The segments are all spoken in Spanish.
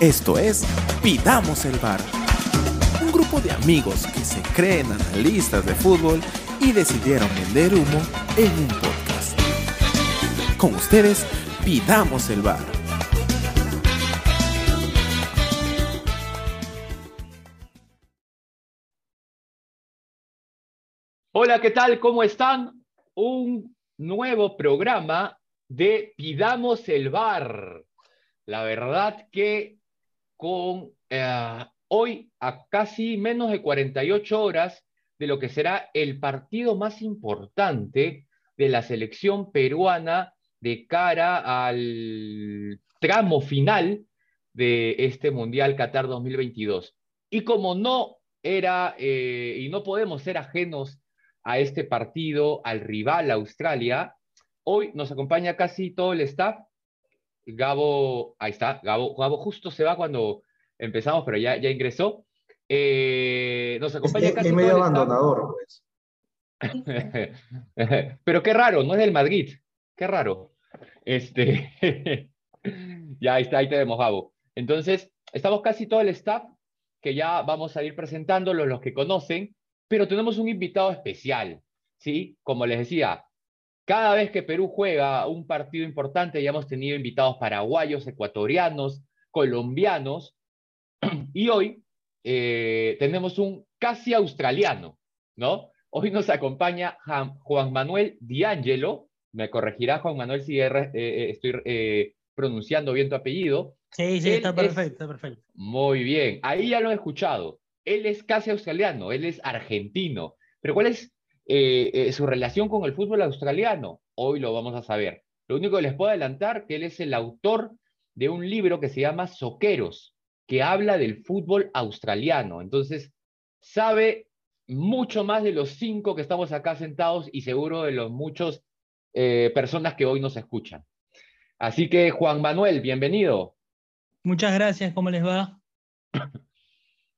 Esto es Pidamos el Bar. Un grupo de amigos que se creen analistas de fútbol y decidieron vender humo en un podcast. Con ustedes, Pidamos el Bar. Hola, ¿qué tal? ¿Cómo están? Un nuevo programa de Pidamos el Bar. La verdad que con eh, hoy a casi menos de 48 horas de lo que será el partido más importante de la selección peruana de cara al tramo final de este Mundial Qatar 2022. Y como no era eh, y no podemos ser ajenos a este partido, al rival Australia, hoy nos acompaña casi todo el staff Gabo, ahí está, Gabo, Gabo justo se va cuando empezamos, pero ya, ya ingresó. Eh, nos acompaña casi medio abandonador, pues. pero qué raro, no es del Madrid, qué raro. Este, ya ahí está, ahí tenemos, Gabo. Entonces, estamos casi todo el staff que ya vamos a ir presentándolos, los que conocen, pero tenemos un invitado especial, ¿sí? Como les decía, cada vez que Perú juega un partido importante, ya hemos tenido invitados paraguayos, ecuatorianos, colombianos, y hoy eh, tenemos un casi australiano, ¿no? Hoy nos acompaña Juan Manuel Diangelo, me corregirá Juan Manuel si eh, eh, estoy pronunciando bien tu apellido. Sí, sí, está perfecto, está perfecto. Muy bien, ahí ya lo he escuchado. Él es casi australiano, él es argentino. Pero ¿cuál es eh, eh, su relación con el fútbol australiano. Hoy lo vamos a saber. Lo único que les puedo adelantar que él es el autor de un libro que se llama Soqueros, que habla del fútbol australiano. Entonces, sabe mucho más de los cinco que estamos acá sentados y seguro de los muchos eh, personas que hoy nos escuchan. Así que, Juan Manuel, bienvenido. Muchas gracias, ¿cómo les va?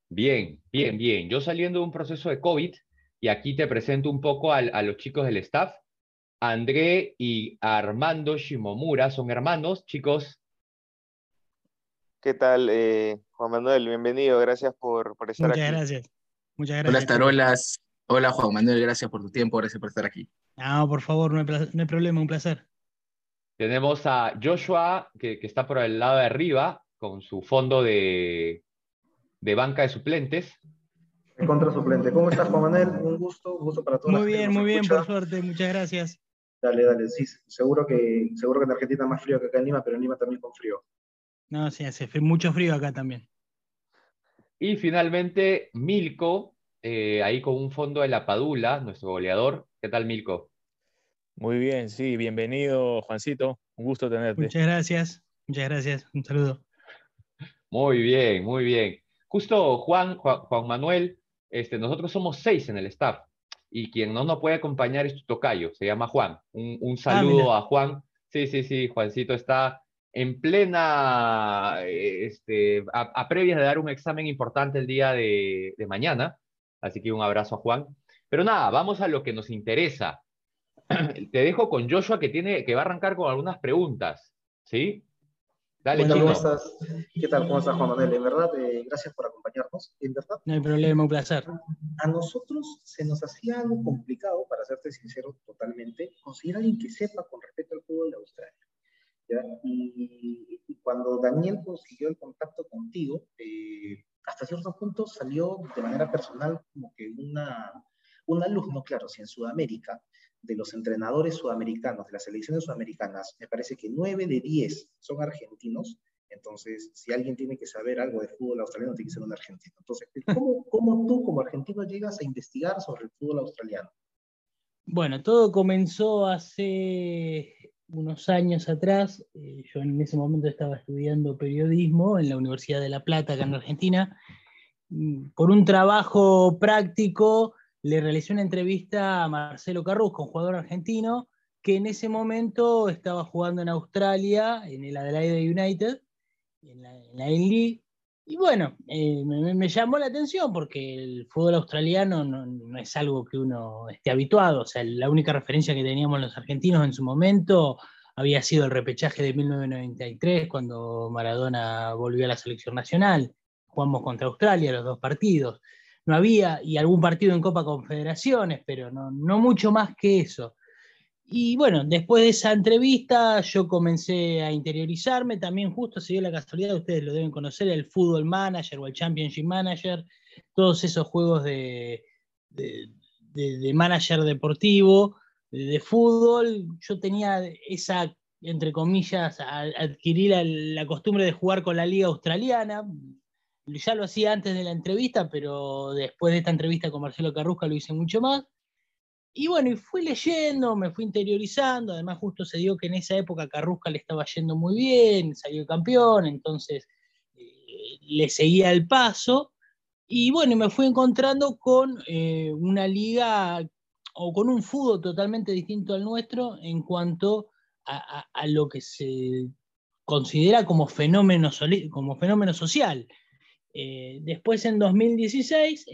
Bien, bien, bien. Yo saliendo de un proceso de COVID, y aquí te presento un poco a, los chicos del staff. André y Armando Shimomura son hermanos, chicos. ¿Qué tal, eh, Juan Manuel? Bienvenido, gracias por, por estar Muchas aquí. gracias. Muchas gracias. Hola, Tarolas. Hola, Juan Manuel, gracias por tu tiempo, gracias por estar aquí. No, por favor, no hay, problema, un placer. Tenemos a Joshua, que, que, está por el lado de arriba, con su fondo de, de banca de suplentes contra suplente. ¿Cómo estás, Juan Manuel? Un gusto, un gusto para todos. Muy bien, muy bien, por suerte, muchas gracias. Dale, dale, sí, seguro que, seguro que en Argentina más frío que acá en Lima, pero en Lima también con frío. No, sí, hace mucho frío acá también. Y finalmente, Milko, eh, ahí con un fondo de la Padula, nuestro goleador. ¿Qué tal, Milko? Muy bien, sí, bienvenido, Juancito. Un gusto tenerte. Muchas gracias, muchas gracias. Un saludo. Muy bien, muy bien. Justo Juan, Juan Manuel, este, nosotros somos seis en el staff y quien no nos puede acompañar es tu tocayo, se llama Juan. Un, un ah, saludo a Juan. Sí, sí, sí, Juancito está en plena, este, a, previas de dar un examen importante el día de, de, mañana, así que un abrazo a Juan. Pero nada, vamos a lo que nos interesa. Te dejo con Joshua que, tiene, que va a arrancar con algunas preguntas, ¿sí? Dale, ¿Cómo estás? ¿Qué tal? ¿Cómo estás, Juan Manuel? En verdad, eh, gracias por acompañarnos. En verdad, no hay problema, un placer. A nosotros se nos hacía algo complicado, para serte sincero totalmente, conseguir a alguien que sepa con respecto al fútbol de Australia. Y, cuando Daniel consiguió el contacto contigo, eh, hasta cierto punto salió de manera personal como que una, una luz, no claro, si en Sudamérica de los entrenadores sudamericanos, de las selecciones sudamericanas, me parece que 9 de 10 son argentinos. Entonces, si alguien tiene que saber algo de fútbol australiano, tiene que ser un argentino. Entonces, ¿cómo, cómo tú como argentino llegas a investigar sobre el fútbol australiano? Bueno, todo comenzó hace unos años atrás. Eh, yo en ese momento estaba estudiando periodismo en la Universidad de La Plata, acá en Argentina. Mm, por un trabajo práctico, le realicé una entrevista a Marcelo Carrusco, un jugador argentino, que en ese momento estaba jugando en Australia, en el Adelaide United, en la, en league Y bueno, eh, me, llamó la atención porque el fútbol australiano no, es algo que uno esté habituado. O sea, la única referencia que teníamos los argentinos en su momento había sido el repechaje de 1993, cuando Maradona volvió a la selección nacional. Jugamos contra Australia los dos partidos. No había, y algún partido en Copa Confederaciones, pero no, no mucho más que eso. Y bueno, después de esa entrevista yo comencé a interiorizarme, también justo se dio la casualidad, ustedes lo deben conocer, el Football Manager o el Championship Manager, todos esos juegos de, de, manager deportivo, de, fútbol, yo tenía esa, entre comillas, adquirir la, costumbre de jugar con la liga australiana, ya lo hacía antes de la entrevista, pero después de esta entrevista con Marcelo Carrusca lo hice mucho más. Y bueno, y fui leyendo, me fui interiorizando, además justo se dio que en esa época Carrusca le estaba yendo muy bien, salió campeón, entonces eh, le seguía el paso. Y bueno, me fui encontrando con eh, una liga o con un fútbol totalmente distinto al nuestro en cuanto a, lo que se considera como fenómeno, como fenómeno social. Eh, después, en 2016,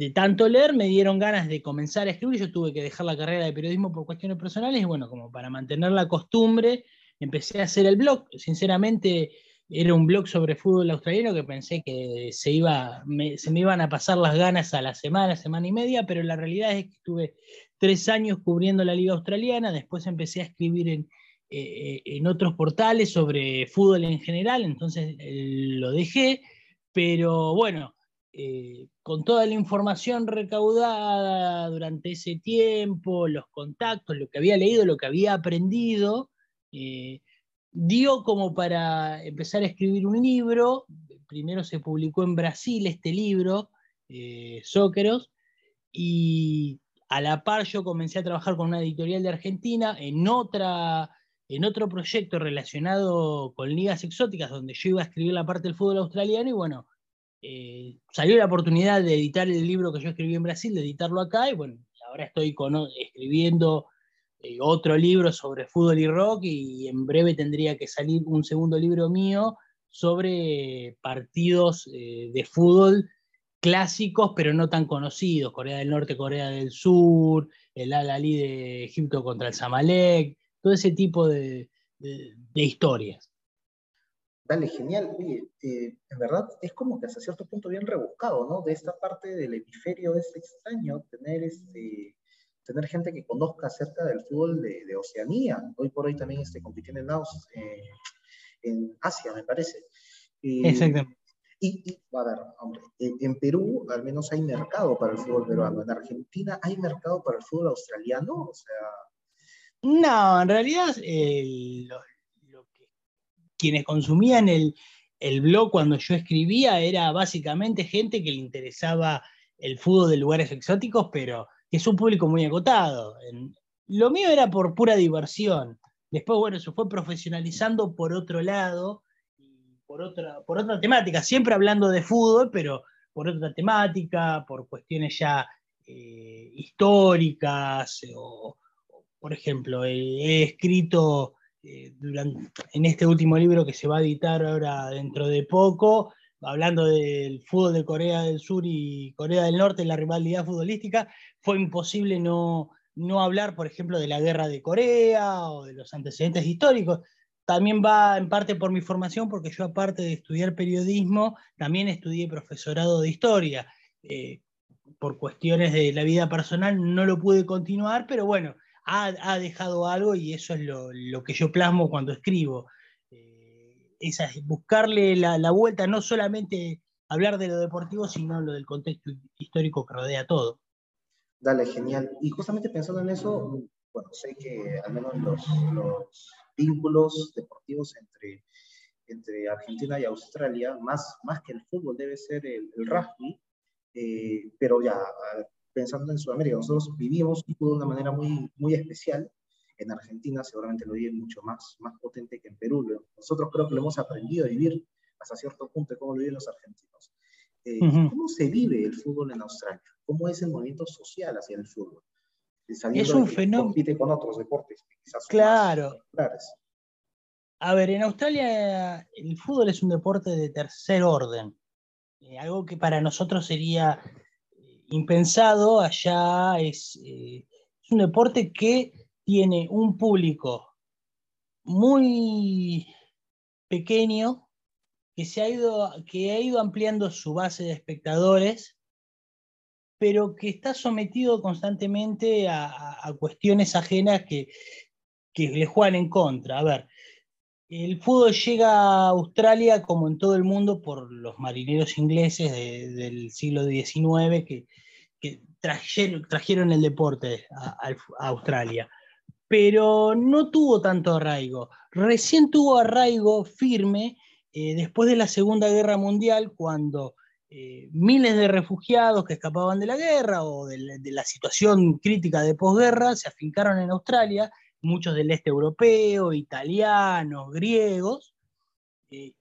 de tanto leer me dieron ganas de comenzar a escribir. Yo tuve que dejar la carrera de periodismo por cuestiones personales y bueno, como para mantener la costumbre, empecé a hacer el blog. Sinceramente, era un blog sobre fútbol australiano que pensé que se, iba, se me iban a pasar las ganas a la semana, semana y media, pero la realidad es que estuve tres años cubriendo la liga australiana, después empecé a escribir en, eh, en otros portales sobre fútbol en general, entonces eh, lo dejé, pero bueno, eh, con toda la información recaudada durante ese tiempo, los contactos, lo que había leído, lo que había aprendido, dio como para empezar a escribir un libro. Primero se publicó en Brasil este libro, eh, y a la par yo comencé a trabajar con una editorial de Argentina en, otra, en otro proyecto relacionado con ligas exóticas, donde yo iba a escribir la parte del fútbol australiano, y bueno, eh, salió la oportunidad de editar el libro que yo escribí en Brasil, de editarlo acá, y bueno, ahora estoy escribiendo eh, otro libro sobre fútbol y rock, y en breve tendría que salir un segundo libro mío sobre partidos eh, de fútbol clásicos, pero no tan conocidos, Corea del Norte, Corea del Sur, el Al-Ali de Egipto contra el Zamalek, todo ese tipo de historias. Dale, genial. Oye, eh, en verdad es como que hasta cierto punto bien rebuscado, ¿no? De esta parte del hemisferio es extraño tener, este, tener gente que conozca acerca del fútbol de, Oceanía. Hoy por hoy también este, compitiendo en, Aus, eh, en Asia, me parece. Exactamente. Y, a ver, hombre, en Perú al menos hay mercado para el fútbol peruano. En Argentina hay mercado para el fútbol australiano. O sea. No, en realidad eh, quienes consumían el, blog cuando yo escribía era básicamente gente que le interesaba el fútbol de lugares exóticos, pero que es un público muy agotado. Lo mío era por pura diversión. Después, bueno, se fue profesionalizando por otro lado, por otra, por otra temática, siempre hablando de fútbol, pero por otra temática, por cuestiones ya eh, históricas, o, por ejemplo, he escrito eh, en este último libro que se va a editar ahora dentro de poco, hablando del fútbol de Corea del Sur y Corea del Norte, la rivalidad futbolística, fue imposible no, no hablar, por ejemplo, de la guerra de Corea o de los antecedentes históricos. También va en parte por mi formación, porque yo aparte de estudiar periodismo, también estudié profesorado de historia. Eh, por cuestiones de la vida personal no lo pude continuar, pero bueno, ha, dejado algo y eso es lo, que yo plasmo cuando escribo. Eh, es buscarle la, vuelta, no solamente hablar de lo deportivo, sino lo del contexto histórico que rodea todo. Dale, genial. Y justamente pensando en eso, bueno, sé que al menos los, vínculos deportivos entre, entre Argentina y Australia, más, más que el fútbol, debe ser el, rugby, eh, pero ya, pensando en Sudamérica, nosotros vivimos de una manera muy, muy especial. En Argentina seguramente lo viven mucho más, más potente que en Perú. Nosotros creo que lo hemos aprendido a vivir hasta cierto punto, cómo lo viven los argentinos. Eh, ¿Cómo se vive el fútbol en Australia? ¿Cómo es el movimiento social hacia el fútbol? es un fenómeno. Compite con otros deportes quizás Claro. A ver, en Australia el fútbol es un deporte de tercer orden. Eh, algo que para nosotros sería impensado, allá es, eh, es, un deporte que tiene un público muy pequeño que, se ha ido, que ha ido ampliando su base de espectadores, pero que está sometido constantemente a, cuestiones ajenas que, que le juegan en contra. A ver, el fútbol llega a Australia, como en todo el mundo, por los marineros ingleses del siglo XIX que, trajeron, el deporte a, Australia. Pero no tuvo tanto arraigo. Recién tuvo arraigo firme eh, después de la Segunda Guerra Mundial, cuando eh, miles de refugiados que escapaban de la guerra o de la situación crítica de posguerra se afincaron en Australia muchos del este europeo, italianos, griegos, eh,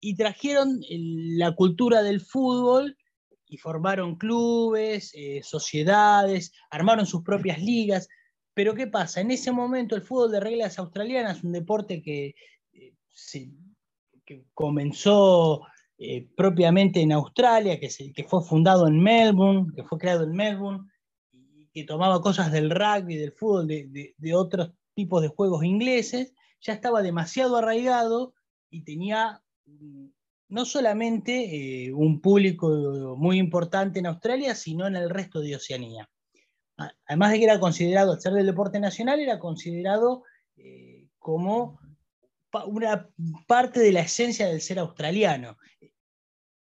y trajeron la cultura del fútbol y formaron clubes, eh, sociedades, armaron sus propias ligas. Pero ¿qué pasa? En ese momento el fútbol de reglas australianas, un deporte que, eh, que comenzó propiamente en Australia, que, que, fue fundado en Melbourne, que fue creado en Melbourne, y que tomaba cosas del rugby, del fútbol, de, de otros tipos de juegos ingleses, ya estaba demasiado arraigado y tenía mm, no solamente eh, un público muy importante en Australia, sino en el resto de Oceanía. Además de que era considerado, al ser del deporte nacional, era considerado eh, como una parte de la esencia del ser australiano.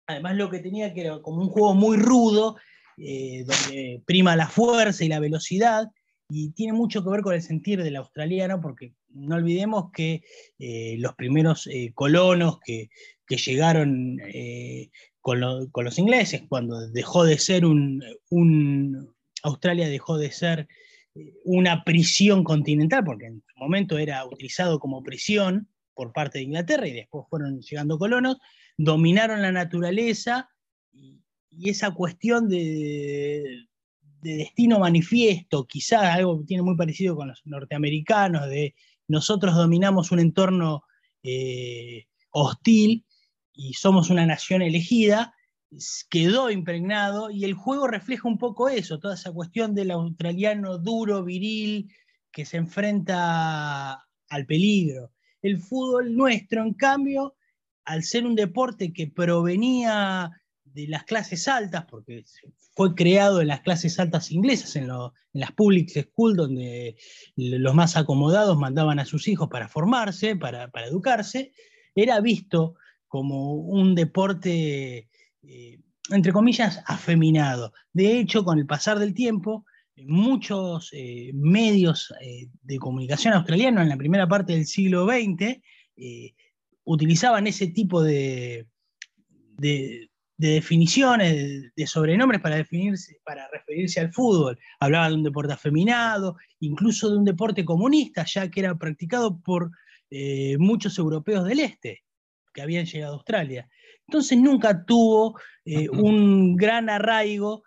Además lo que tenía que era como un juego muy rudo, eh, donde prima la fuerza y la velocidad, y tiene mucho que ver con el sentir del australiano, porque no olvidemos que eh, los primeros eh, colonos que, llegaron eh, con, los ingleses, cuando dejó de ser un, Australia dejó de ser una prisión continental, porque en su momento era utilizado como prisión por parte de Inglaterra y después fueron llegando colonos, dominaron la naturaleza y esa cuestión de, de destino manifiesto, quizás algo tiene muy parecido con los norteamericanos, de nosotros dominamos un entorno eh, hostil y somos una nación elegida, quedó impregnado y el juego refleja un poco eso, toda esa cuestión del australiano duro, viril, que se enfrenta al peligro. El fútbol nuestro, en cambio, al ser un deporte que provenía de las clases altas, porque fue creado en las clases altas inglesas, en, las public schools, donde los más acomodados mandaban a sus hijos para formarse, para, educarse, era visto como un deporte, eh, entre comillas, afeminado. De hecho, con el pasar del tiempo, muchos eh, medios eh, de comunicación australianos en la primera parte del siglo XX utilizaban ese tipo de, de definiciones, de, sobrenombres para, definirse, para referirse al fútbol. Hablaba de un deporte afeminado, incluso de un deporte comunista, ya que era practicado por eh, muchos europeos del este que habían llegado a Australia. Entonces nunca tuvo eh, un gran arraigo.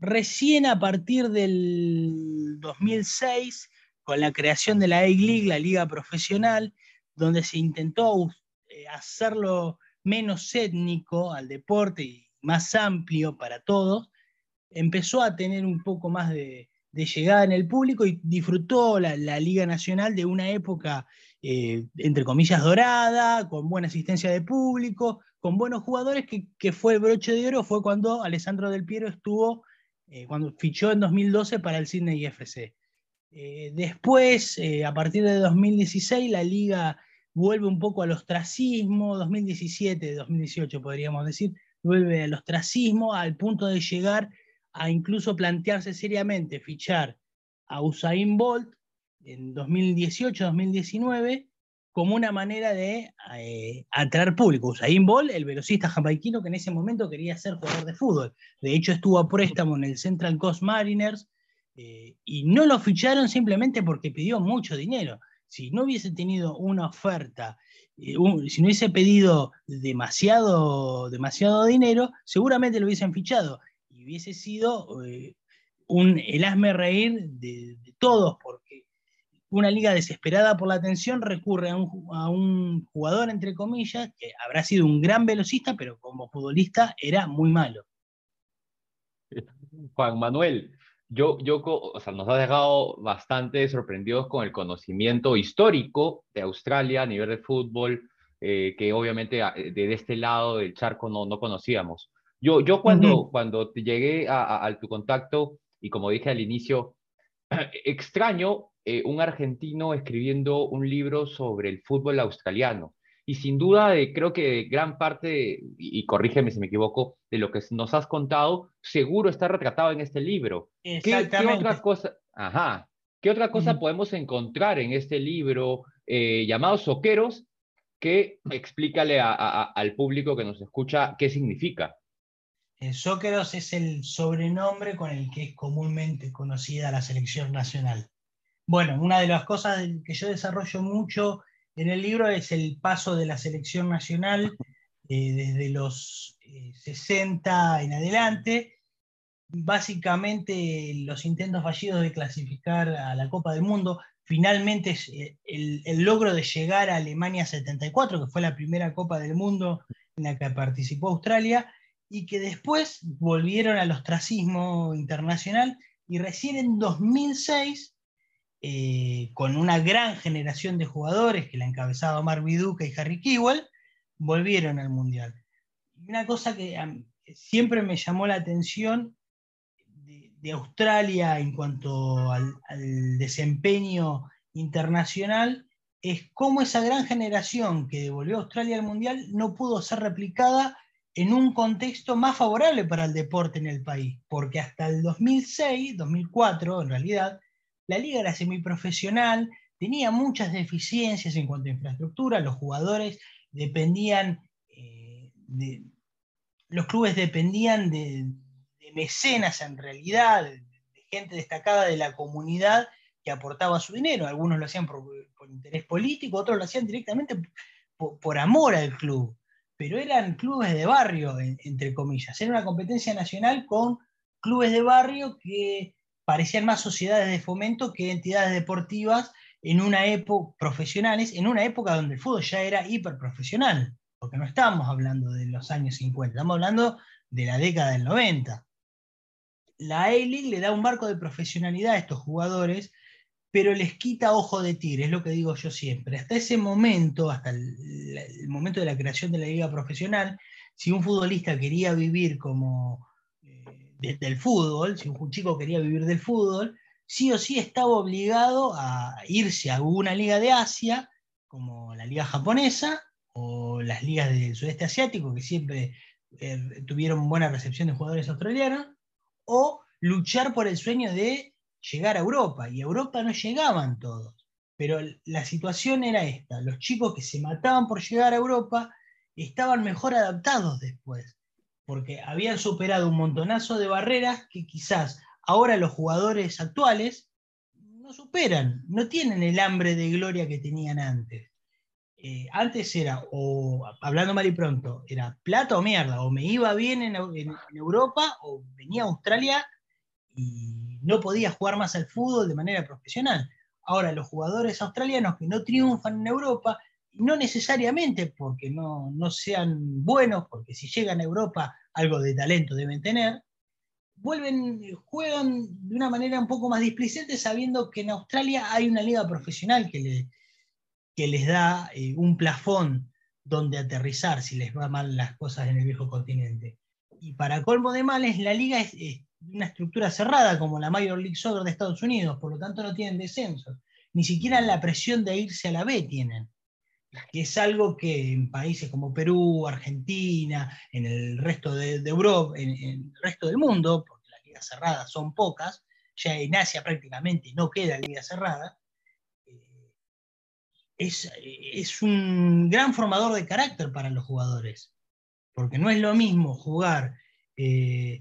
Recién a partir del 2006, con la creación de la A-League, la liga profesional, donde se intentó eh, hacerlo menos étnico al deporte y más amplio para todos, empezó a tener un poco más de, llegada en el público y disfrutó la, Liga Nacional de una época, eh, entre comillas, dorada, con buena asistencia de público, con buenos jugadores, que, fue el broche de oro, fue cuando Alessandro Del Piero estuvo, eh, cuando fichó en 2012 para el Sydney FC. Eh, después, a partir de 2016, la liga vuelve un poco al ostracismo, 2017, 2018 podríamos decir, vuelve al ostracismo al punto de llegar a incluso plantearse seriamente fichar a Usain Bolt en 2018-2019 como una manera de eh, atraer público. Usain Bolt, el velocista jamaiquino que en ese momento quería ser jugador de fútbol. De hecho, estuvo a préstamo en el Central Coast Mariners eh, y no lo ficharon simplemente porque pidió mucho dinero si no hubiese tenido una oferta, eh, si no hubiese pedido demasiado, demasiado dinero, seguramente lo hubiesen fichado y hubiese sido eh, un, el asme reír de, todos, porque una liga desesperada por la atención recurre a un, jugador, entre comillas, que habrá sido un gran velocista, pero como futbolista era muy malo. Juan Manuel, yo, yo, o sea, nos ha dejado bastante sorprendidos con el conocimiento histórico de Australia a nivel de fútbol, eh, que obviamente ah, de, este lado del charco no, no conocíamos. Yo, yo cuando, cuando llegué a, a, tu contacto, y como dije al inicio, extraño eh, un argentino escribiendo un libro sobre el fútbol australiano. Y sin duda, creo que gran parte, y, corrígeme si me equivoco, de lo que nos has contado, seguro está retratado en este libro. ¿Qué, otra cosa, ajá, ¿qué otra cosa podemos encontrar en este libro eh, llamado Soqueros que explícale al público que nos escucha qué significa? El Soqueros es el sobrenombre con el que es comúnmente conocida la selección nacional. Bueno, una de las cosas que yo desarrollo mucho en el libro es el paso de la selección nacional eh, desde los 60 eh, en adelante. Básicamente los intentos fallidos de clasificar a la Copa del Mundo, finalmente eh, el, el, logro de llegar a Alemania 74, que fue la primera Copa del Mundo en la que participó Australia, y que después volvieron al ostracismo internacional y recién en 2006 eh, con una gran generación de jugadores que la encabezaba Mark Viduca y Harry Kewell, volvieron al Mundial. Una cosa que siempre me llamó la atención de, Australia en cuanto al, desempeño internacional es cómo esa gran generación que devolvió a Australia al Mundial no pudo ser replicada en un contexto más favorable para el deporte en el país, porque hasta el 2006, 2004 en realidad, la liga era semiprofesional, tenía muchas deficiencias en cuanto a infraestructura, los jugadores dependían, eh, de, los clubes dependían de, mecenas en realidad, de, gente destacada de la comunidad que aportaba su dinero. Algunos lo hacían por, interés político, otros lo hacían directamente por, amor al club. Pero eran clubes de barrio, entre comillas. Era una competencia nacional con clubes de barrio que parecían más sociedades de fomento que entidades deportivas en una época profesionales, en una época donde el fútbol ya era hiperprofesional, porque no estamos hablando de los años 50, estamos hablando de la década del 90. La A-League le da un marco de profesionalidad a estos jugadores, pero les quita ojo de tigre, es lo que digo yo siempre. Hasta ese momento, hasta el, el momento de la creación de la liga profesional, si un futbolista quería vivir como del fútbol, si un chico quería vivir del fútbol, sí o sí estaba obligado a irse a alguna liga de Asia, como la liga japonesa o las ligas del sudeste asiático, que siempre eh, tuvieron buena recepción de jugadores australianos, o luchar por el sueño de llegar a Europa. Y a Europa no llegaban todos. Pero la situación era esta, los chicos que se mataban por llegar a Europa estaban mejor adaptados después porque habían superado un montonazo de barreras que quizás ahora los jugadores actuales no superan, no tienen el hambre de gloria que tenían antes. Eh, antes era, o hablando mal y pronto, era plata o mierda, o me iba bien en, Europa o venía a Australia y no podía jugar más al fútbol de manera profesional. Ahora los jugadores australianos que no triunfan en Europa no necesariamente porque no, sean buenos, porque si llegan a Europa algo de talento deben tener, vuelven, juegan de una manera un poco más displicente sabiendo que en Australia hay una liga profesional que, que les da eh, un plafón donde aterrizar si les va mal las cosas en el viejo continente. Y para colmo de males, la liga es, una estructura cerrada como la Major League Soccer de Estados Unidos, por lo tanto no tienen descensos. Ni siquiera la presión de irse a la B tienen que es algo que en países como Perú, Argentina, en el resto de, Europa, en, el resto del mundo, porque las ligas cerradas son pocas, ya en Asia prácticamente no queda liga cerrada, eh, es, un gran formador de carácter para los jugadores, porque no es lo mismo jugar eh,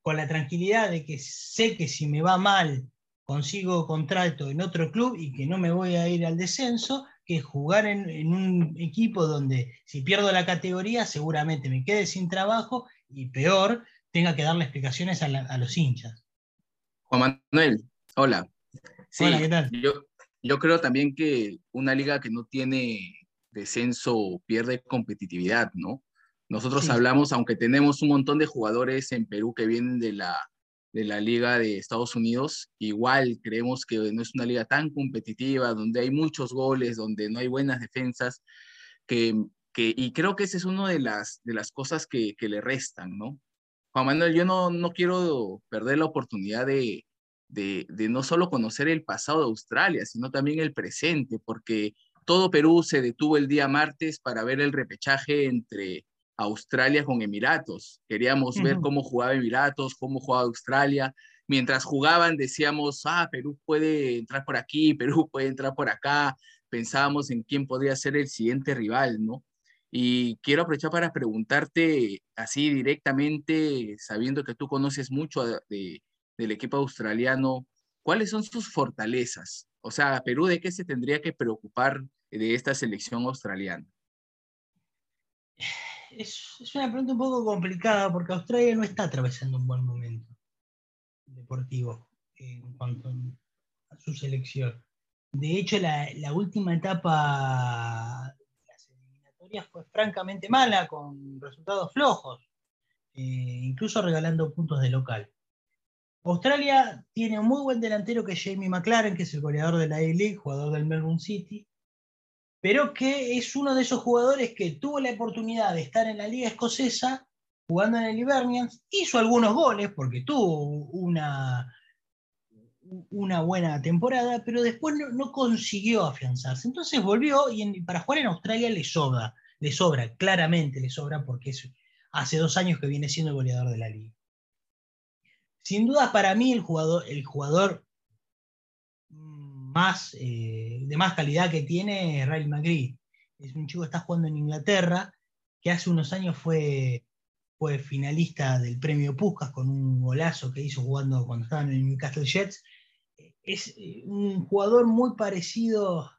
con la tranquilidad de que sé que si me va mal consigo contrato en otro club y que no me voy a ir al descenso, que jugar en, un equipo donde si pierdo la categoría seguramente me quede sin trabajo y peor, tenga que darle explicaciones a, los hinchas. Juan Manuel, hola. hola, ¿qué tal? Yo, yo creo también que una liga que no tiene descenso pierde competitividad, ¿no? Nosotros hablamos, aunque tenemos un montón de jugadores en Perú que vienen de la de la Liga de Estados Unidos. Igual creemos que no es una liga tan competitiva, donde hay muchos goles, donde no hay buenas defensas, que, que y creo que esa es una de las, de las cosas que, que le restan, ¿no? Juan Manuel, yo no, no quiero perder la oportunidad de, de, de, no solo conocer el pasado de Australia, sino también el presente, porque todo Perú se detuvo el día martes para ver el repechaje entre Australia con Emiratos. Queríamos ver cómo jugaba Emiratos, cómo jugaba Australia. Mientras jugaban decíamos, ah, Perú puede entrar por aquí, Perú puede entrar por acá. Pensábamos en quién podría ser el siguiente rival, ¿no? Y quiero aprovechar para preguntarte así directamente, sabiendo que tú conoces mucho del equipo australiano, ¿cuáles son sus fortalezas? O sea, Perú, ¿de qué se tendría que preocupar de esta selección australiana? Es, una pregunta un poco complicada porque Australia no está atravesando un buen momento deportivo en cuanto a su selección. De hecho, la, última etapa de las eliminatorias fue francamente mala, con resultados flojos, eh, incluso regalando puntos de local. Australia tiene un muy buen delantero que es Jamie McLaren, que es el goleador de la A-League, jugador del Melbourne City, pero que es uno de esos jugadores que tuvo la oportunidad de estar en la Liga Escocesa jugando en el Hibernians, hizo algunos goles porque tuvo una, una buena temporada, pero después no, consiguió afianzarse. Entonces volvió y para jugar en Australia le sobra, le sobra, claramente le sobra porque es, hace dos años que viene siendo goleador de la liga. Sin duda para mí el jugador, el jugador más, eh, de más calidad que tiene Riley McGree. Es un chico que está jugando en Inglaterra, que hace unos años fue, fue finalista del premio Puskas con un golazo que hizo jugando cuando estaba en el Newcastle Jets. Es eh, un jugador muy parecido,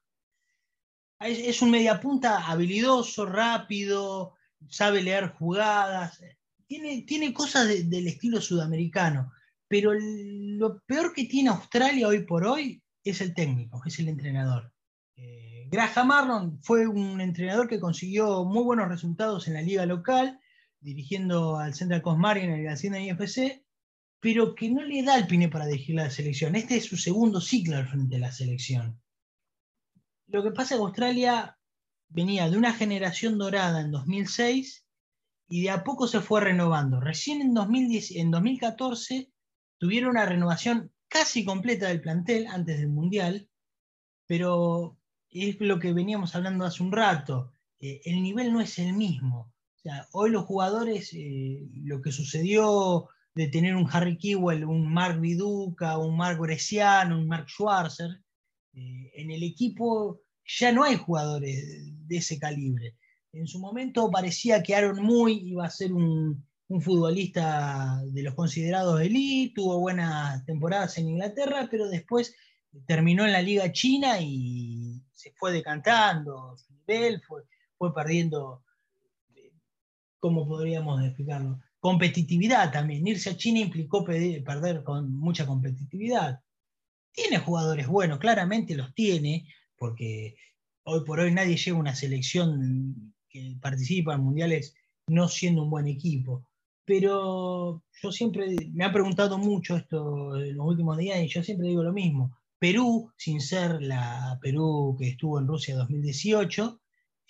es, un mediapunta habilidoso, rápido, sabe leer jugadas, tiene, tiene cosas del estilo sudamericano, pero lo peor que tiene Australia hoy por hoy es el técnico, es el entrenador. Eh, Graham Marlon fue un entrenador que consiguió muy buenos resultados en la liga local, dirigiendo al Central Coast Marine en el Hacienda IFC, pero que no le da el pine para dirigir la selección. Este es su segundo ciclo al frente de la selección. Lo que pasa es que Australia venía de una generación dorada en 2006 y de a poco se fue renovando. Recién en, 2010, en 2014 tuvieron una renovación casi completa del plantel antes del Mundial, pero es lo que veníamos hablando hace un rato, eh, el nivel no es el mismo. Hoy los jugadores, eh, lo que sucedió de tener un Harry Kewell, un Mark Viduca, un Mark Bresciano, un Mark Schwarzer, eh, en el equipo ya no hay jugadores de ese calibre. En su momento parecía que Aaron Muy iba a ser un, un futbolista de los considerados elite, tuvo buenas temporadas en Inglaterra, pero después terminó en la Liga China y se fue decantando su nivel, fue, fue perdiendo, ¿cómo podríamos explicarlo? Competitividad también. Irse a China implicó perder con mucha competitividad. Tiene jugadores buenos, claramente los tiene, porque hoy por hoy nadie lleva una selección que participa en mundiales no siendo un buen equipo pero yo siempre me han preguntado mucho esto en los últimos días y yo siempre digo lo mismo. Perú, sin ser la Perú que estuvo en Rusia 2018,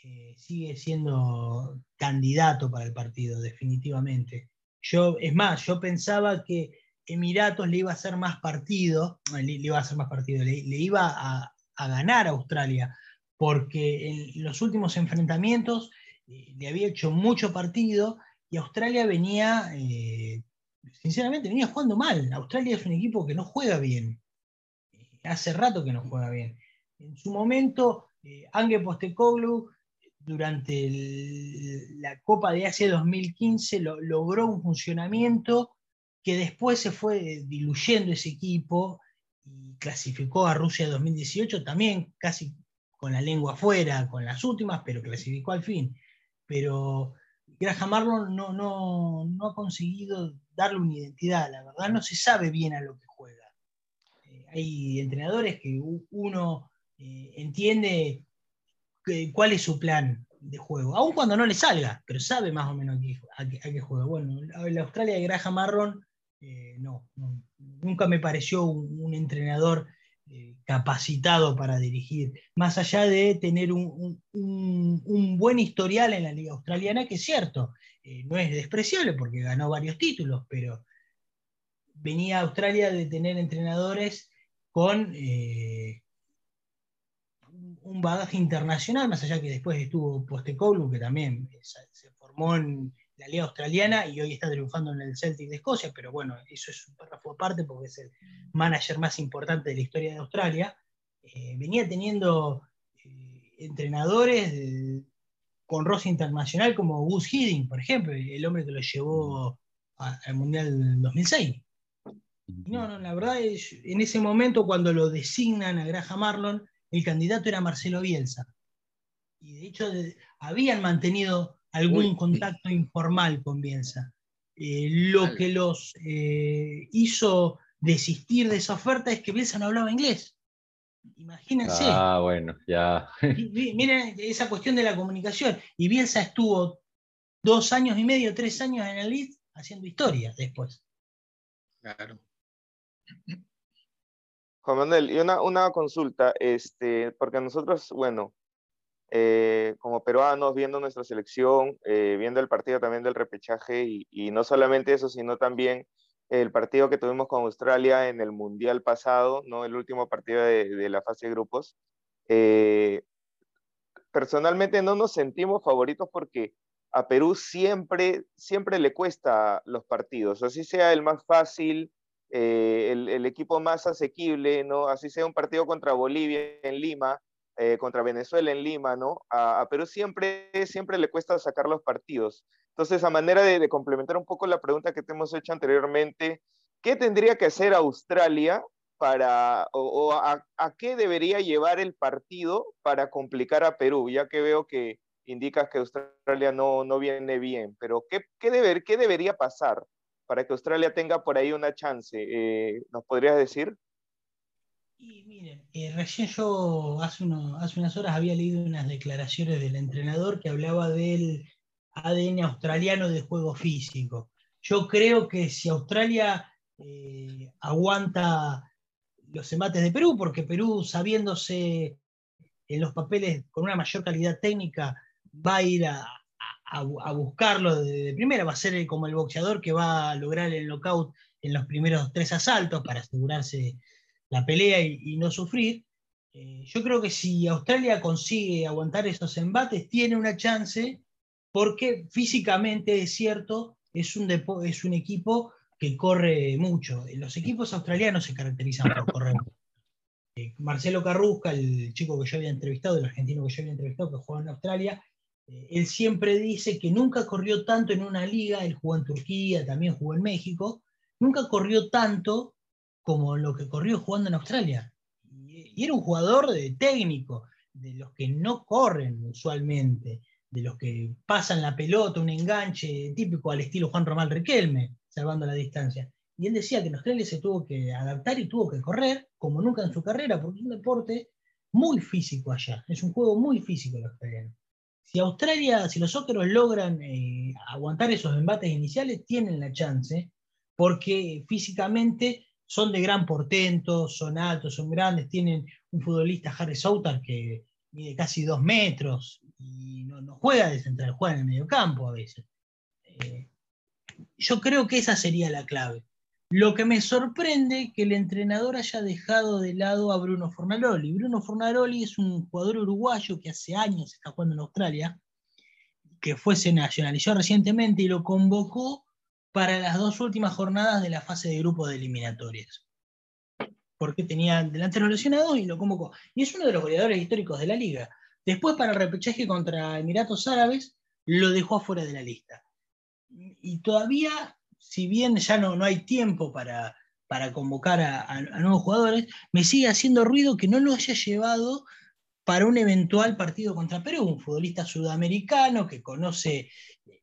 eh, sigue siendo candidato para el partido, definitivamente. Yo, es más, yo pensaba que Emiratos le iba a hacer más partido, le, iba a hacer más partido, le, iba a, ganar a Australia, porque en los últimos enfrentamientos eh, le había hecho mucho partido y Australia venía, eh, sinceramente, venía jugando mal. Australia es un equipo que no juega bien. hace rato que no juega bien. En su momento, eh, Ange Postecoglou, durante la Copa de Asia 2015, logró un funcionamiento que después se fue diluyendo ese equipo y clasificó a Rusia 2018 también casi con la lengua afuera, con las últimas, pero clasificó al fin. Pero Graham Marlon no, no, ha conseguido darle una identidad, la verdad no se sabe bien a lo que juega. Eh, hay entrenadores que uno eh, entiende cuál es su plan de juego, aun cuando no le salga, pero sabe más o menos a qué, juega. Bueno, la Australia de Graham Marlon eh, no, nunca me pareció un, entrenador capacitado para dirigir, más allá de tener un, buen historial en la Liga Australiana, que es cierto, eh, no es despreciable porque ganó varios títulos, pero venía a Australia de tener entrenadores con un bagaje internacional, más allá que después estuvo Postecoglou, que también se formó en la Liga Australiana y hoy está triunfando en el Celtic de Escocia, pero bueno, eso es un párrafo aparte porque es el manager más importante de la historia de Australia. Eh, venía teniendo eh, entrenadores con rosa internacional como Gus Hiddink, por ejemplo, el hombre que lo llevó al Mundial 2006. No, no, la verdad es, en ese momento cuando lo designan a Graham Marlon, el candidato era Marcelo Bielsa. Y de hecho habían mantenido algún contacto informal con Bielsa. Eh, lo que los eh, hizo desistir de esa oferta es que Bielsa no hablaba inglés. Imagínense. Ah, bueno, ya. miren esa cuestión de la comunicación. Y Bielsa estuvo dos años y medio, tres años en el Leeds haciendo historia después. Claro. Juan Manuel, y una, una consulta, este, porque nosotros, bueno, eh, como peruanos, viendo nuestra selección, eh, viendo el partido también del repechaje y, no solamente eso, sino también el partido que tuvimos con Australia en el Mundial pasado, ¿no? el último partido de, la fase de grupos. Eh, personalmente no nos sentimos favoritos porque a Perú siempre, siempre le cuesta los partidos, así sea el más fácil, el, el, equipo más asequible, ¿no? así sea un partido contra Bolivia en Lima, eh, contra Venezuela en Lima, ¿no? A, Perú siempre, siempre le cuesta sacar los partidos. Entonces, a manera de, complementar un poco la pregunta que te hemos hecho anteriormente, ¿qué tendría que hacer Australia para, o, a, qué debería llevar el partido para complicar a Perú? Ya que veo que indicas que Australia no, no viene bien, pero ¿qué, qué, deber, ¿qué debería pasar para que Australia tenga por ahí una chance? Eh, ¿Nos podrías decir? Y miren, eh, recién yo hace, hace unas horas había leído unas declaraciones del entrenador que hablaba del ADN australiano de juego físico. Yo creo que si Australia eh, aguanta los embates de Perú, porque Perú, sabiéndose en los papeles con una mayor calidad técnica, va a ir a, buscarlo de, primera, va a ser como el boxeador que va a lograr el knockout en los primeros tres asaltos para asegurarse la pelea y, no sufrir. Eh, yo creo que si Australia consigue aguantar esos embates, tiene una chance, porque físicamente es cierto, es un, es un equipo que corre mucho. Los equipos australianos se caracterizan por correr eh, Marcelo Carrusca, el chico que yo había entrevistado, el argentino que yo había entrevistado, que juega en Australia, eh, él siempre dice que nunca corrió tanto en una liga, él jugó en Turquía, también jugó en México, nunca corrió tanto como lo que corrió jugando en Australia. Y, era un jugador de técnico, de los que no corren usualmente, de los que pasan la pelota, un enganche típico al estilo Juan Román Riquelme, salvando la distancia. Y él decía que en Australia se tuvo que adaptar y tuvo que correr, como nunca en su carrera, porque es un deporte muy físico allá. Es un juego muy físico el australiano. Si Australia, si los Socceros logran eh, aguantar esos embates iniciales, tienen la chance, porque físicamente son de gran portento, son altos, son grandes, tienen un futbolista, Harry Southern, que mide casi dos metros y no, juega de central, juega en el medio campo a veces. Eh, yo creo que esa sería la clave. Lo que me sorprende que el entrenador haya dejado de lado a Bruno Fornaroli. Bruno Fornaroli es un jugador uruguayo que hace años está jugando en Australia, que fue, se nacionalizó recientemente y lo convocó para las dos últimas jornadas de la fase de grupo de eliminatorias. Porque tenía delanteros lesionados y lo convocó. Y es uno de los goleadores históricos de la liga. Después, para el repechaje contra Emiratos Árabes, lo dejó afuera de la lista. Y todavía, si bien ya no, no hay tiempo para, para convocar a, nuevos jugadores, me sigue haciendo ruido que no lo haya llevado para un eventual partido contra Perú, un futbolista sudamericano que conoce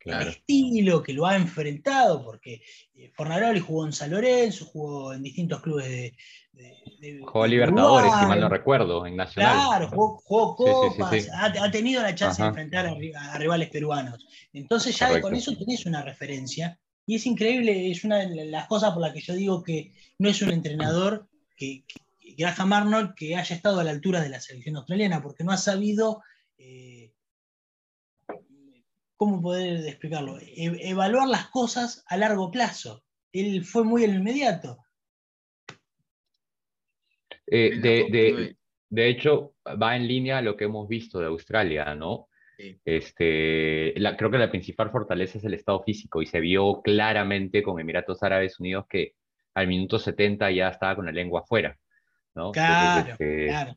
el estilo, que lo ha enfrentado, porque eh, Fornaroli jugó en San Lorenzo, jugó en distintos clubes de. jugó Libertadores, si mal no recuerdo, en Nacional. Claro, jugó, Copas, ha, tenido la chance de enfrentar a, rivales peruanos. Entonces, ya con eso tenés una referencia. Y es increíble, es una de las cosas por las que yo digo que no es un entrenador que, que Graham Arnold que haya estado a la altura de la selección australiana, porque no ha sabido, eh, ¿cómo poder explicarlo? E- evaluar las cosas a largo plazo. Él fue muy en el inmediato. Eh, de, de- de hecho, va en línea a lo que hemos visto de Australia, ¿no? Sí. Este, la- creo que la principal fortaleza es el estado físico y se vio claramente con Emiratos Árabes Unidos que al minuto 70 ya estaba con la lengua afuera, ¿no? Claro, claro.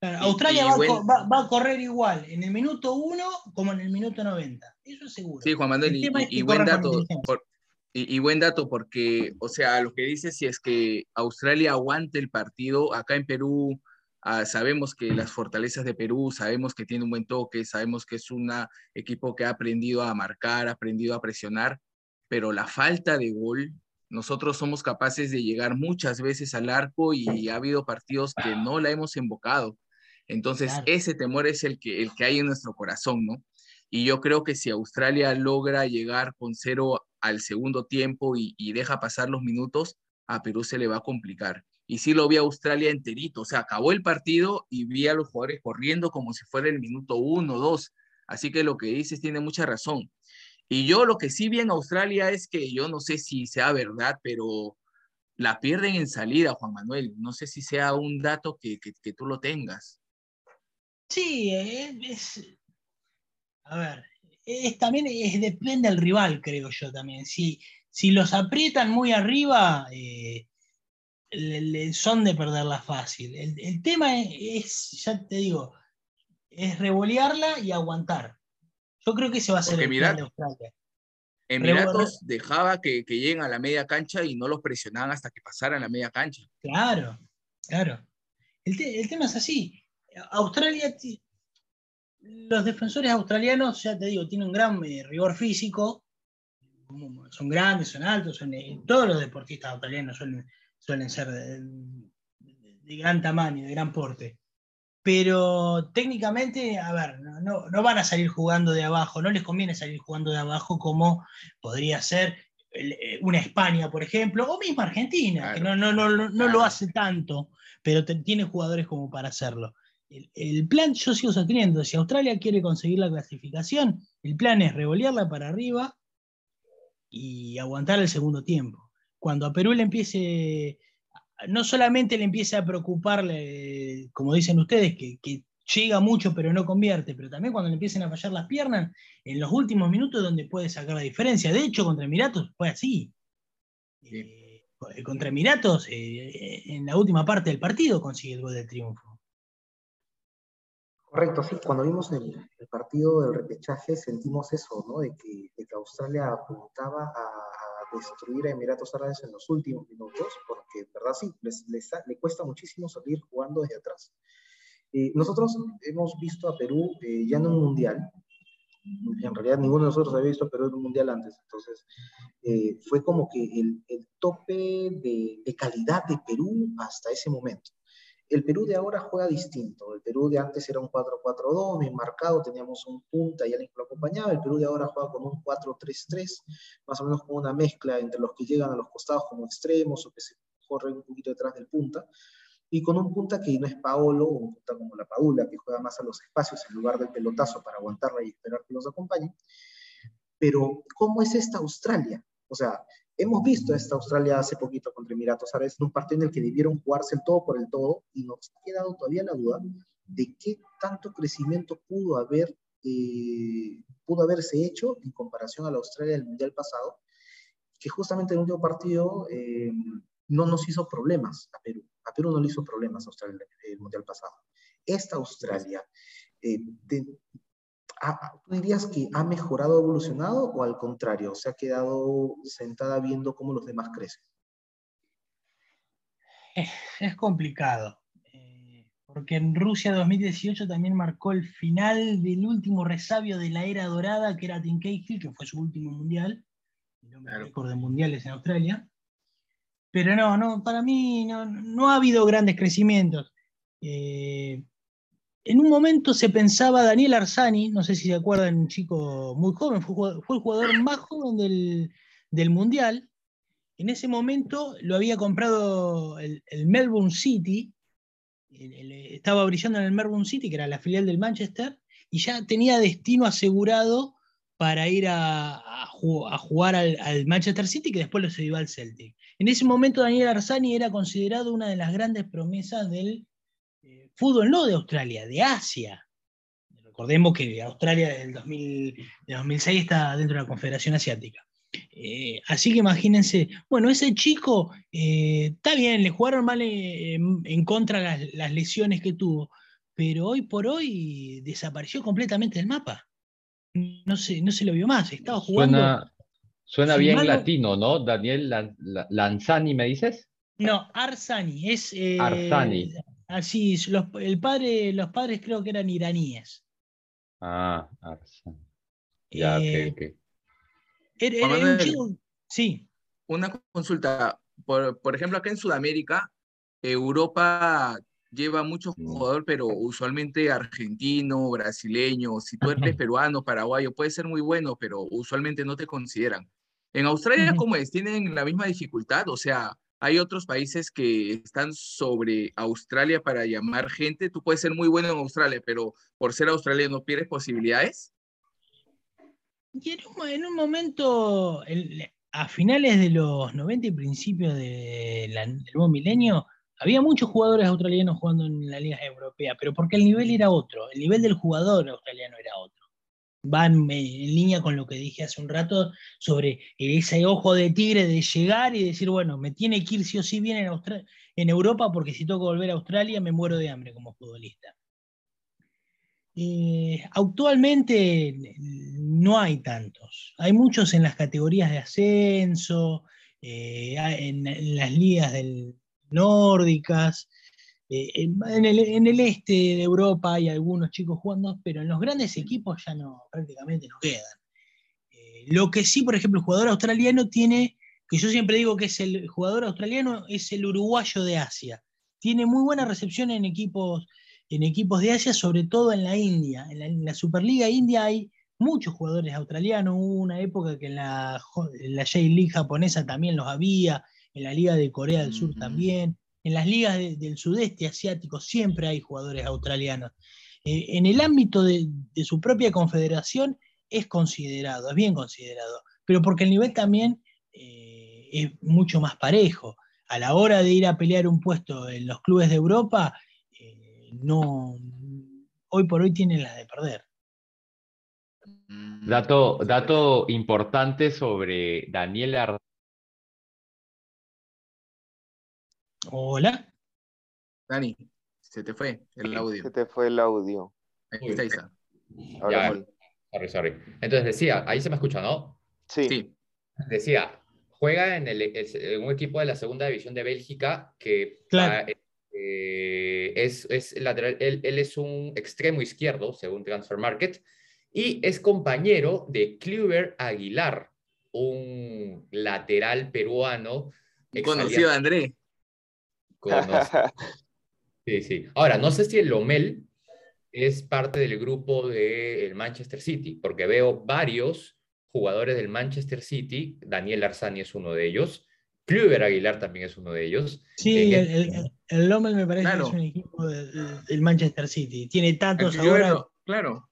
Claro, Australia y va, a buen- co- va- va a correr igual en el minuto 1 como en el minuto 90. Eso es seguro. Sí, Juan Manuel, El y, y- es que y buen dato, por- y, y buen dato porque, o sea, lo que dice si es que Australia aguante el partido, acá en Perú ah, sabemos que las fortalezas de Perú, sabemos que tiene un buen toque, sabemos que es un equipo que ha aprendido a marcar, ha aprendido a presionar, pero la falta de gol, nosotros somos capaces de llegar muchas veces al arco y ha habido partidos que no la hemos invocado. Entonces, Claro. ese temor es el que, el que hay en nuestro corazón, ¿no? Y yo creo que si Australia logra llegar con cero al segundo tiempo y, y deja pasar los minutos, a Perú se le va a complicar. Y sí lo vi a Australia enterito, o sea, acabó el partido y vi a los jugadores corriendo como si fuera el minuto uno, dos. Así que lo que dices tiene mucha razón. Y yo lo que sí vi en Australia es que yo no sé si sea verdad, pero la pierden en salida, Juan Manuel. No sé si sea un dato que, que, tú lo tengas. Sí, eh, es. A ver, es, también depende del rival, creo yo también. Si, si los aprietan muy arriba, eh, son de perderla fácil. El, el tema es, es, ya te digo, es revolearla y aguantar. Yo creo que ese va a ser Porque el mirá, plan de Australia. Emiratos dejaba que, que lleguen a la media cancha y no los presionaban hasta que pasaran la media cancha. Claro, claro. El, te- el tema es así. Australia, los defensores australianos, ya te digo, tienen un gran eh, rigor físico. Son grandes, son altos, son, eh, todos los deportistas australianos suelen, suelen ser de, de- de gran tamaño, de gran porte. Pero técnicamente, a ver, no, no- no van a salir jugando de abajo, no les conviene salir jugando de abajo como podría ser eh, una España, por ejemplo, o misma Argentina, que no, Claro, no, no, no, no claro. lo hace tanto, pero te- tiene jugadores como para hacerlo. El, el plan, yo sigo sosteniendo, si Australia quiere conseguir la clasificación, el plan es revolearla para arriba y aguantar el segundo tiempo. Cuando a Perú le empiece, no solamente le empiece a preocuparle, como dicen ustedes, que, que llega mucho pero no convierte, pero también cuando le empiecen a fallar las piernas, en los últimos minutos donde puede sacar la diferencia. De hecho, contra Emiratos fue así. Sí. Eh, contra Emiratos, eh, en la última parte del partido consigue el gol de triunfo. Correcto, sí. Cuando vimos el, el partido del repechaje sentimos eso, ¿no? De que, de que Australia apuntaba a destruir a Emiratos Árabes en los últimos minutos, porque, verdad, sí, les, les da- le cuesta muchísimo salir jugando desde atrás. Eh, nosotros hemos visto a Perú eh, ya en un mundial. En realidad, ninguno de nosotros había visto a Perú en un mundial antes. Entonces, eh, fue como que el, el tope de, de calidad de Perú hasta ese momento. El Perú de ahora juega distinto. El Perú de antes era un 4-4-2, bien marcado, teníamos un punta y alguien que lo acompañaba. El Perú de ahora juega con un 4-3-3, más o menos con una mezcla entre los que llegan a los costados como extremos o que se corren un poquito detrás del punta, y con un punta que no es Paolo, un punta como la Padula, que juega más a los espacios en lugar del pelotazo para aguantarla y esperar que los acompañe. Pero, ¿cómo es esta Australia? O sea, hemos visto esta Australia hace poquito contra Emiratos Árabes un partido en el que debieron jugarse el todo por el todo y nos ha quedado todavía la duda de qué tanto crecimiento pudo haber eh, pudo haberse hecho en comparación a la Australia del Mundial pasado, que justamente en el último partido eh, no nos hizo problemas a Perú. A Perú no le hizo problemas a Australia el Mundial pasado. Esta Australia, eh, de, ¿tú dirías que ha mejorado, evolucionado o al contrario, se ha quedado sentada viendo cómo los demás crecen? Es, es complicado, eh, porque en Rusia 2018 también marcó el final del último resabio de la era dorada, que era Tim Cahill, que fue su último mundial, el hombre Claro. récord de mundiales en Australia. Pero no, no, para mí no, no ha habido grandes crecimientos. Eh, en un momento se pensaba Daniel Arzani, no sé si se acuerdan, un chico muy joven, fue, el jugador más joven del, Mundial. En ese momento lo había comprado el, Melbourne City, estaba brillando en el Melbourne City, que era la filial del Manchester, y ya tenía destino asegurado para ir a, jugar al, Manchester City, que después lo se iba al Celtic. En ese momento Daniel Arzani era considerado una de las grandes promesas del fútbol, no de Australia, de Asia. Recordemos que Australia del 2006 está dentro de la Confederación Asiática. Eh, así que imagínense, bueno, ese chico eh, está bien, le jugaron mal en, contra las, las lesiones que tuvo, pero hoy por hoy desapareció completamente del mapa no se, no se lo vio más, estaba jugando. Suena, bien latino, ¿no? Daniel Lanzani, ¿me dices? No, Arsani, es... Eh, Arsani. Así, los, el padre, los padres creo que eran iraníes. Ah, Arsani. Ya, eh, Era, un chico, sí. Una consulta, por, por ejemplo, acá en Sudamérica, Europa lleva muchos jugadores, pero usualmente argentino, brasileño, si tú eres peruano, paraguayo, puede ser muy bueno, pero usualmente no te consideran. En Australia, ¿cómo es? ¿Tienen la misma dificultad? O sea, hay otros países que están sobre Australia para llamar gente. Tú puedes ser muy bueno en Australia, pero por ser australiano pierdes posibilidades. Y en un, momento, a finales de los 90 y principios del nuevo milenio, había muchos jugadores australianos jugando en la Liga Europea, pero porque el nivel era otro, el nivel del jugador australiano era otro. Van en línea con lo que dije hace un rato sobre ese ojo de tigre de llegar y decir, bueno, me tiene que ir sí o sí bien en, en Europa porque si tengo que volver a Australia me muero de hambre como futbolista. Eh, actualmente no hay tantos. Hay muchos en las categorías de ascenso, eh, en, las ligas del, nórdicas. Eh, en, el, este de Europa hay algunos chicos jugando, pero en los grandes equipos ya no, prácticamente no quedan. Eh, lo que sí, por ejemplo, el jugador australiano tiene, que yo siempre digo que es el jugador australiano, es el uruguayo de Asia. Tiene muy buena recepción en equipos, en equipos de Asia, sobre todo en la India. En la, Superliga India hay muchos jugadores australianos. Hubo una época que en la, en la J-League japonesa también los había en la Liga de Corea del Sur también, en las ligas del sudeste asiático siempre hay jugadores australianos. Eh, en el ámbito de, su propia confederación es considerado, es bien considerado, pero porque el nivel también eh, es mucho más parejo. A la hora de ir a pelear un puesto en los clubes de Europa, eh, no, hoy por hoy tienen las de perder. Dato, dato importante sobre Daniel Hola. Dani, se te fue el audio. Se te fue el audio. Ahí está, está. Ahora sorry, sorry. Entonces decía, ahí se me escucha, ¿no? Sí. Decía, juega en, el, un equipo de la segunda división de Bélgica que eh, es, es lateral, él, él, es un extremo izquierdo, según Transfer Market, y es compañero de Kluber Aguilar, un lateral peruano. Conocido a André. Sí, sí. Ahora, no sé si el Lomel es parte del grupo del Manchester City, porque veo varios jugadores del Manchester City, Daniel Arzani es uno de ellos, Kluber Aguilar también es uno de ellos. Sí, el, el, Lomel me parece que es un equipo del, Manchester City. Tiene tantos ahora. claro.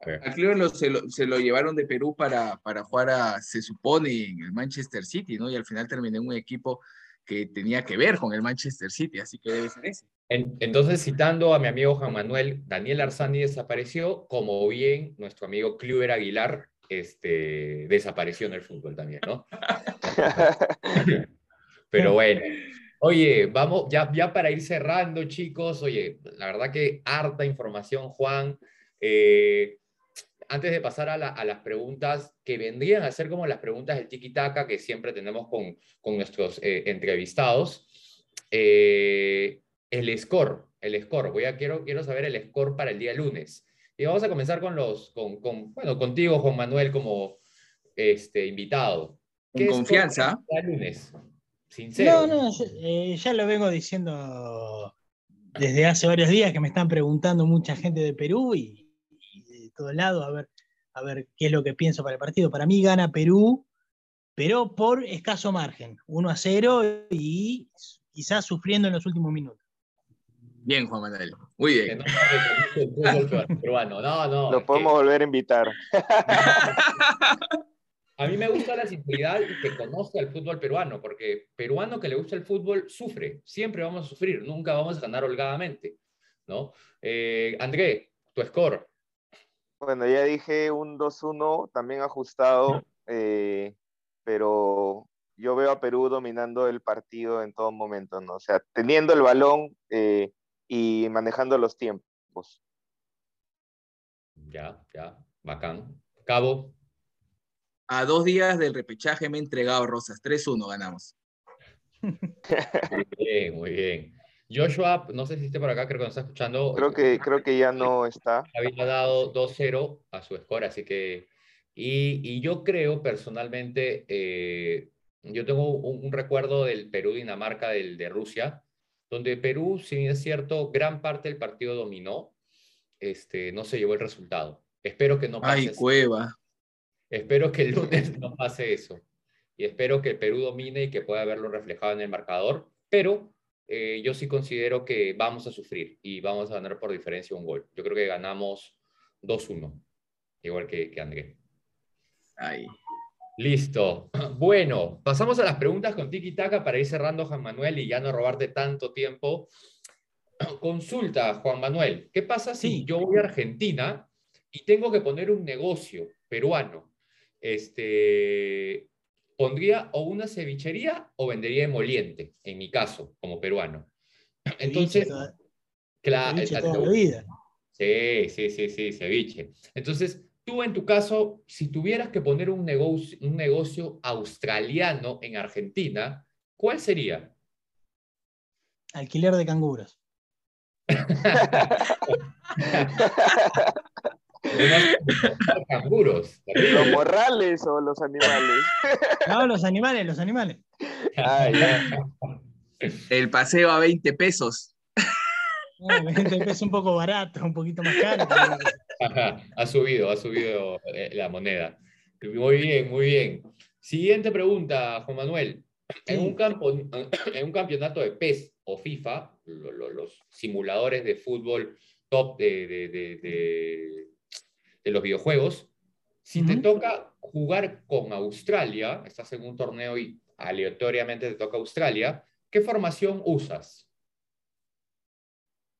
A Kluber se, lo, se, lo, llevaron de Perú para, para jugar a, se supone, en el Manchester City, ¿no? Y al final terminó en un equipo que tenía que ver con el Manchester City, así que debe ser ese. entonces, citando a mi amigo Juan Manuel, Daniel Arzani desapareció, como bien nuestro amigo Kluber Aguilar este, desapareció en el fútbol también, ¿no? Pero bueno, oye, vamos, ya, ya para ir cerrando, chicos, oye, la verdad que harta información, Juan. Eh, antes de pasar a, las preguntas que vendrían a ser como las preguntas del tiki-taka que siempre tenemos con, nuestros eh, entrevistados, eh, el score, el score. Voy a, quiero, quiero saber el score para el día lunes. Y vamos a comenzar con los, con, bueno, contigo, Juan Manuel, como este, invitado. Con confianza. El lunes? Sincero. No, no, eh, ya lo vengo diciendo desde hace varios días que me están preguntando mucha gente de Perú y, todo lado a ver, a ver qué es lo que pienso para el partido. Para mí gana Perú, pero por escaso margen, 1 a 0 y quizás sufriendo en los últimos minutos. Bien, Juan Manuel. Muy Que bien. no sabe el fútbol peruano. No, no. Lo podemos que volver a invitar. a mí me gusta la sinceridad y que conozca el fútbol peruano, porque peruano que le gusta el fútbol sufre. Siempre vamos a sufrir, nunca vamos a ganar holgadamente. ¿no? Eh, André, tu score. Bueno, ya dije un 2-1, también ajustado, eh, pero yo veo a Perú dominando el partido en todo momento, ¿no? O sea, teniendo el balón eh, y manejando los tiempos. Ya, ya, bacán. Cabo, A dos días del repechaje me he entregado Rosas. 3-1 ganamos. muy bien, muy bien. Joshua, no sé si esté por acá, creo que nos está escuchando. Creo que, creo que ya no está. había dado 2-0 a su score, así que... Y, y yo creo personalmente, eh, yo tengo un, un recuerdo del Perú-Dinamarca del, de Rusia, donde Perú, si bien es cierto, gran parte del partido dominó, este, no se llevó el resultado. Espero que no pase Ay, así. Cueva. Espero que el lunes no pase eso. Y espero que el Perú domine y que pueda verlo reflejado en el marcador. Pero eh, yo sí considero que vamos a sufrir y vamos a ganar por diferencia un gol. Yo creo que ganamos 2-1, igual que, que André. Ay. Listo. Bueno, pasamos a las preguntas con Tiki Taka para ir cerrando, Juan Manuel, y ya no robarte tanto tiempo. Consulta, Juan Manuel, ¿qué pasa si Sí. yo voy a Argentina y tengo que poner un negocio peruano? Este, ¿Pondría o una cevichería o vendería emoliente, en mi caso, como peruano? Entonces, claro, la vida. Sí, sí, sí, sí, ceviche. Entonces, tú en tu caso, si tuvieras que poner un negocio, un negocio australiano en Argentina, ¿cuál sería? Alquiler de canguros. Unos canguros. ¿Los morrales o los animales? No, los animales, los animales. Ah, ya. El paseo a 20 pesos. No, la gente es un poco barato, un poquito más caro. Ajá, ha subido, ha subido eh, la moneda. Muy bien, muy bien. Siguiente pregunta, Juan Manuel. En un, campo, en un campeonato de PES o FIFA, lo- lo- los simuladores de fútbol top de, de- de- de- de los videojuegos, si te toca jugar con Australia, estás en un torneo y aleatoriamente te toca Australia, ¿qué formación usas?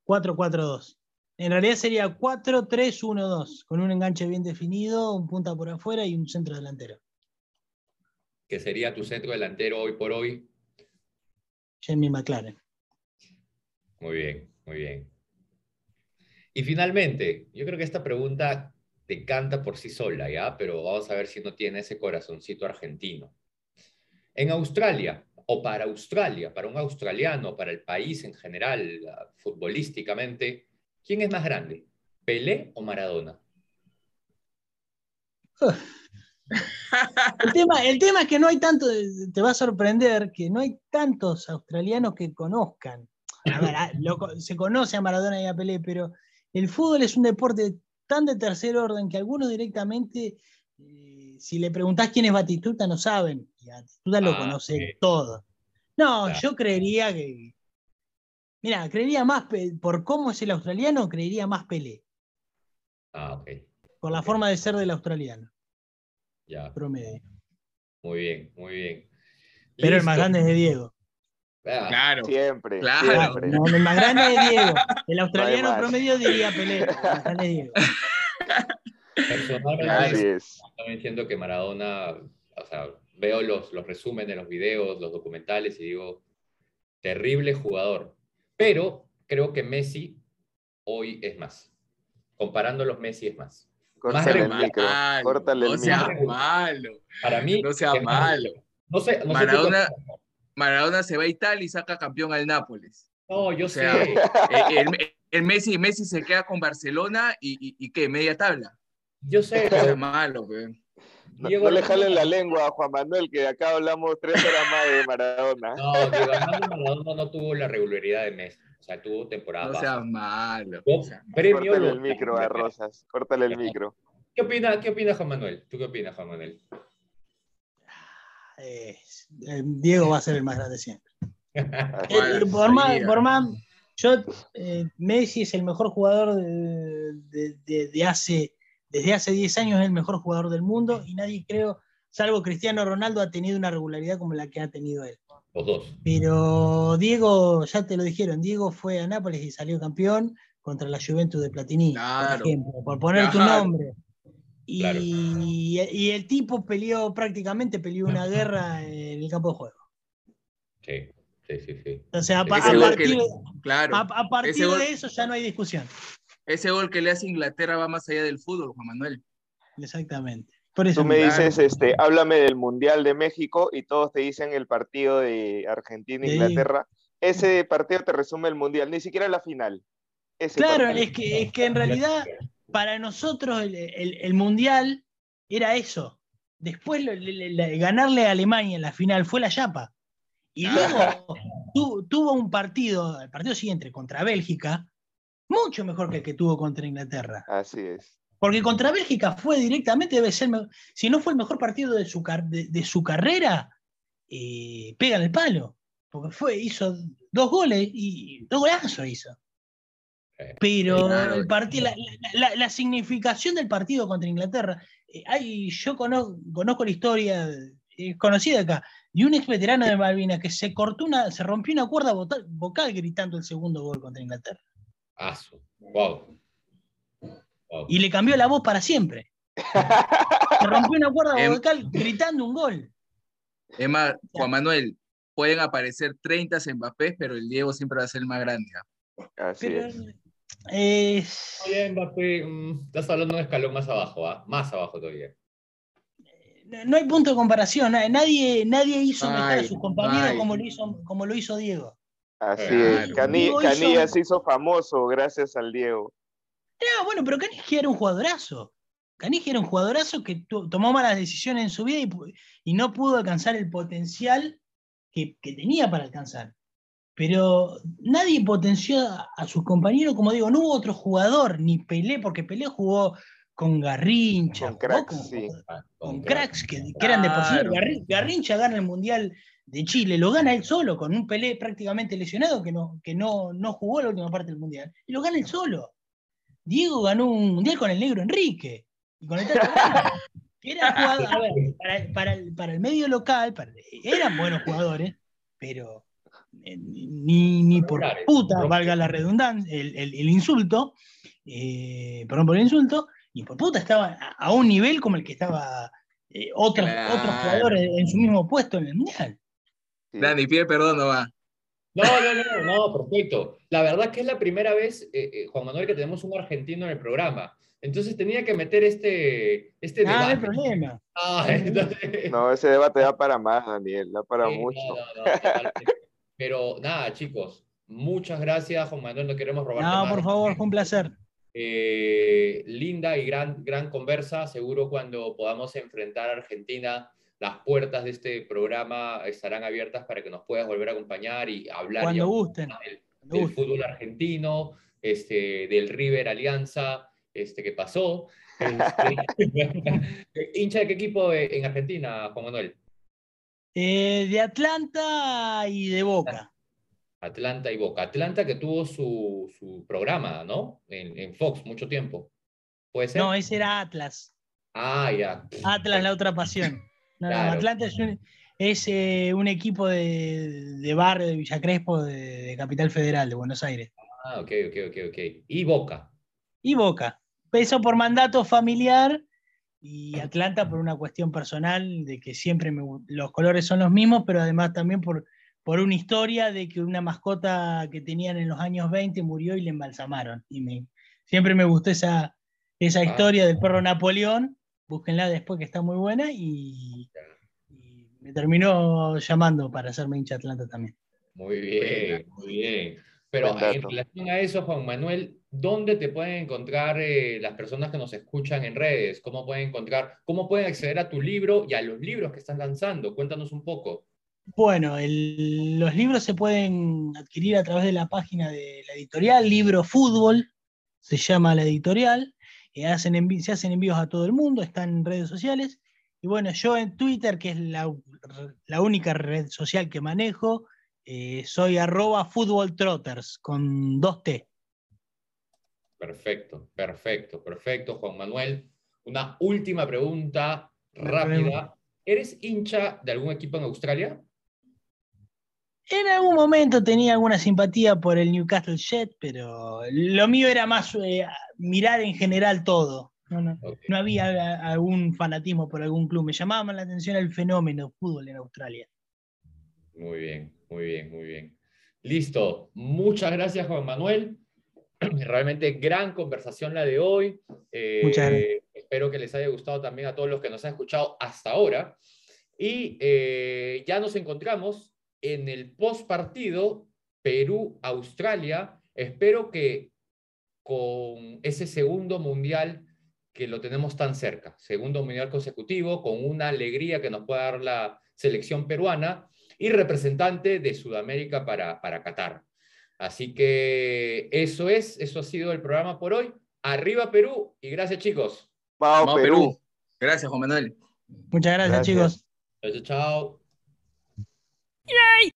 4-4-2. En realidad sería 4-3-1-2, con un enganche bien definido, un punta por afuera y un centro delantero. Que sería tu centro delantero hoy por hoy. Jamie McLaren. Muy bien, muy bien. Y finalmente, yo creo que esta pregunta te canta por sí sola, ¿ya? Pero vamos a ver si no tiene ese corazoncito argentino. En Australia, o para Australia, para un australiano, para el país en general, ah, futbolísticamente, ¿quién es más grande? ¿Pelé o Maradona? El tema, el tema es que no hay tanto, te va a sorprender que no hay tantos australianos que conozcan. A ver, a- lo co- se conoce a Maradona y a Pelé, pero el fútbol es un deporte tan de tercer orden que algunos directamente, eh, si le preguntás quién es Batistuta, no saben. Y Batistuta lo Ah, conoce todo. No, Claro. yo creería que. Mira, creería más, por cómo es el australiano, creería más Pelé, Ah, ok. por la forma de ser del australiano, Ya, promedio. muy bien, muy bien. Pero el más grande es de Diego. Claro. Siempre, Claro. siempre. No, el más grande es Diego. El australiano más. promedio diría Pelé. El más grande es Diego. personalmente, también siento que Maradona, o sea, veo los, los resúmenes, los videos, los documentales y digo, terrible jugador. Pero creo que Messi hoy es más. Comparando los Messi es más. Córtale el regular. micro. Malo, Córtale el no sea micro. malo. Para mí, No sea más. malo. No sé, no sé Maradona- tú- Maradona se va a Italia y saca campeón al Nápoles. No, yo o sea, sé. Eh, El, el Messi, Messi se queda con Barcelona y, y, y ¿qué? Media tabla. Yo sé, No sea pero malo. No, Diego no le jalen la lengua a Juan Manuel, que acá hablamos tres horas más de Maradona. No, Diego Armando Maradona no tuvo la regularidad de Messi. O sea, tuvo temporada No seas malo. O sea, premio Córtale el micro a Rosas, córtale el micro. ¿Qué opina, ¿Qué opina Juan Manuel? ¿Tú qué opinas, Juan Manuel? Eh, eh, Diego va a ser el más grande siempre. Eh, por, más, por más, yo, eh, Messi es el mejor jugador de, de- de- de hace, desde hace 10 años, es el mejor jugador del mundo y nadie creo, salvo Cristiano Ronaldo, ha tenido una regularidad como la que ha tenido él. Los dos. Pero Diego, ya te lo dijeron, Diego fue a Nápoles y salió campeón contra la Juventus de Platini, Claro. por ejemplo, por poner tu Claro. nombre. Y, Claro. y el tipo peleó prácticamente peleó una guerra en el campo de juego. Sí, sí, sí. sí. O sea, a, que partir, le- claro, a- a partir gol- de eso ya no hay discusión. ese gol que le hace Inglaterra va más allá del fútbol, Juan Manuel. Exactamente. Por eso Tú me Claro. dices, este, háblame del Mundial de México y todos te dicen el partido de Argentina-Inglaterra. Ese partido te resume el Mundial, ni siquiera la final. Ese Claro, partido. es que, es que en realidad para nosotros el, el- el mundial era eso. Después lo- le- le- le- ganarle a Alemania en la final fue la chapa. Y luego tu- tuvo un partido, el partido siguiente contra Bélgica, mucho mejor que el que tuvo contra Inglaterra. Así es. Porque contra Bélgica fue directamente, debe ser, si no fue el mejor partido de su, de, de su carrera, eh, pega en el palo. Porque fue, hizo dos goles y dos golazos hizo. Eh, Pero claro. el partido, la, la- la- la significación del partido contra Inglaterra, eh, hay, yo conozco, conozco la historia, es conocida acá, de un ex veterano de Malvinas que se cortó una, se rompió una cuerda vocal, vocal gritando el segundo gol contra Inglaterra. Wow. Y le cambió la voz para siempre. Se rompió una cuerda Em- vocal gritando un gol. Es más, Juan Manuel, pueden aparecer 30 Mbappé, pero el Diego siempre va a ser el más grande. ¿ah? Así Pero, es. Es- Oye, Mbappé, mm, estás hablando de un escalón más abajo, ¿ah? Más abajo todavía. no hay punto de comparación. na- Nadie, nadie hizo No mejor a sus no compañeros como lo, hizo, como lo hizo Diego. Así Claro. es. Cani- Diego hizo- se hizo famoso gracias al Diego. Ah, bueno, pero Caniggia era un jugadorazo. Caniggia era un jugadorazo que tomó malas decisiones en su vida y, no pudo alcanzar el potencial que, que tenía para alcanzar. Pero nadie potenció a, sus compañeros, como digo, no hubo otro jugador, ni Pelé, porque Pelé jugó con Garrincha, Con cracks, con, sí. Ah, con crack. cracks que, que eran de. Garri- Garrincha gana el Mundial de Chile, lo gana él solo, con un Pelé prácticamente lesionado que no, que no, no jugó la última parte del Mundial, y lo gana él solo. Diego ganó un Mundial con el negro Enrique, y con el que eran jugadores- a ver, para, para el, para el medio local, para- eran buenos jugadores, pero ni, ni por puta, valga la redundancia, el, el- el insulto, eh, perdón por el insulto, ni por puta estaban a, a un nivel como el que estaba eh, otros, Claro. otros jugadores en su mismo puesto en el Mundial. Dani, pide perdón, no va. No, no, no, no, perfecto. La verdad que es la primera vez, eh, eh, Juan Manuel, que tenemos un argentino en el programa. Entonces tenía que meter este, este Ah, no hay debate. problema. Ah, entonces- No, ese debate da para más, Daniel, da para Sí, no, mucho. no, no. Pero nada, chicos, muchas gracias, Juan Manuel, no queremos robarte No, más. por favor, fue un placer. Eh, linda y gran, gran conversa. Seguro cuando podamos enfrentar a Argentina, las puertas de este programa estarán abiertas para que nos puedas volver a acompañar y hablar Cuando gusten. del, cuando del gusten. fútbol argentino, este, del River Alianza, este, que pasó. Este, ¿Hincha de qué equipo en Argentina, Juan Manuel? Eh, de Atlanta y de Boca. Atlanta y Boca. Atlanta que tuvo su, su programa, ¿no? En, en Fox mucho tiempo. ¿Puede ser? No, ese era Atlas. Ah, ya. Atlas, la otra pasión. No, no. Atlanta es un, es, eh, un equipo de, de barrio de Villa Crespo, de, de Capital Federal, de Buenos Aires. Ah, ok, ok, ok, ok. Y Boca. Y Boca. Eso por mandato familiar y Atlanta por una cuestión personal de que siempre me los colores son los mismos, pero además también por, por una historia de que una mascota que tenían en los años 20 murió y le embalsamaron. Y me, siempre me gustó esa, esa Ah. historia del perro Napoleón. Búsquenla después que está muy buena y, y me terminó llamando para hacerme hincha Atlanta también. Muy bien, muy bien. Pero en relación a eso, Juan Manuel, ¿dónde te pueden encontrar eh, las personas que nos escuchan en redes? ¿Cómo pueden encontrar, cómo pueden acceder a tu libro y a los libros que están lanzando? Cuéntanos un poco. Bueno, los libros se pueden adquirir a través de la página de la editorial Libro Fútbol, se llama la editorial, se hacen envíos a todo el mundo, están en redes sociales. Y bueno, yo en Twitter, que es la, única red social que manejo, eh, soy arroba trotters con dos T. Perfecto, perfecto, perfecto, Juan Manuel. Una última pregunta rápida. ¿Eres hincha de algún equipo en Australia? En algún momento tenía alguna simpatía por el Newcastle Jet, pero lo mío era más eh, mirar en general todo. No, había algún fanatismo por algún club. Me llamaba más la atención el fenómeno fútbol en Australia. Muy bien, muy bien, muy bien. Listo. Muchas gracias, Juan Manuel. Realmente gran conversación la de hoy. Eh, Muchas gracias. Espero que les haya gustado también a todos los que nos han escuchado hasta ahora. Y eh, ya nos encontramos en el post partido Perú-Australia. Espero que con ese segundo mundial que lo tenemos tan cerca, segundo mundial consecutivo, con una alegría que nos puede dar la selección peruana y representante de Sudamérica para, para Qatar. Así que eso es, eso ha sido el programa por hoy. Arriba Perú y gracias chicos. Vamos, Perú. Gracias Juan Manuel. Muchas gracias, chicos. Chao. ¡Yay!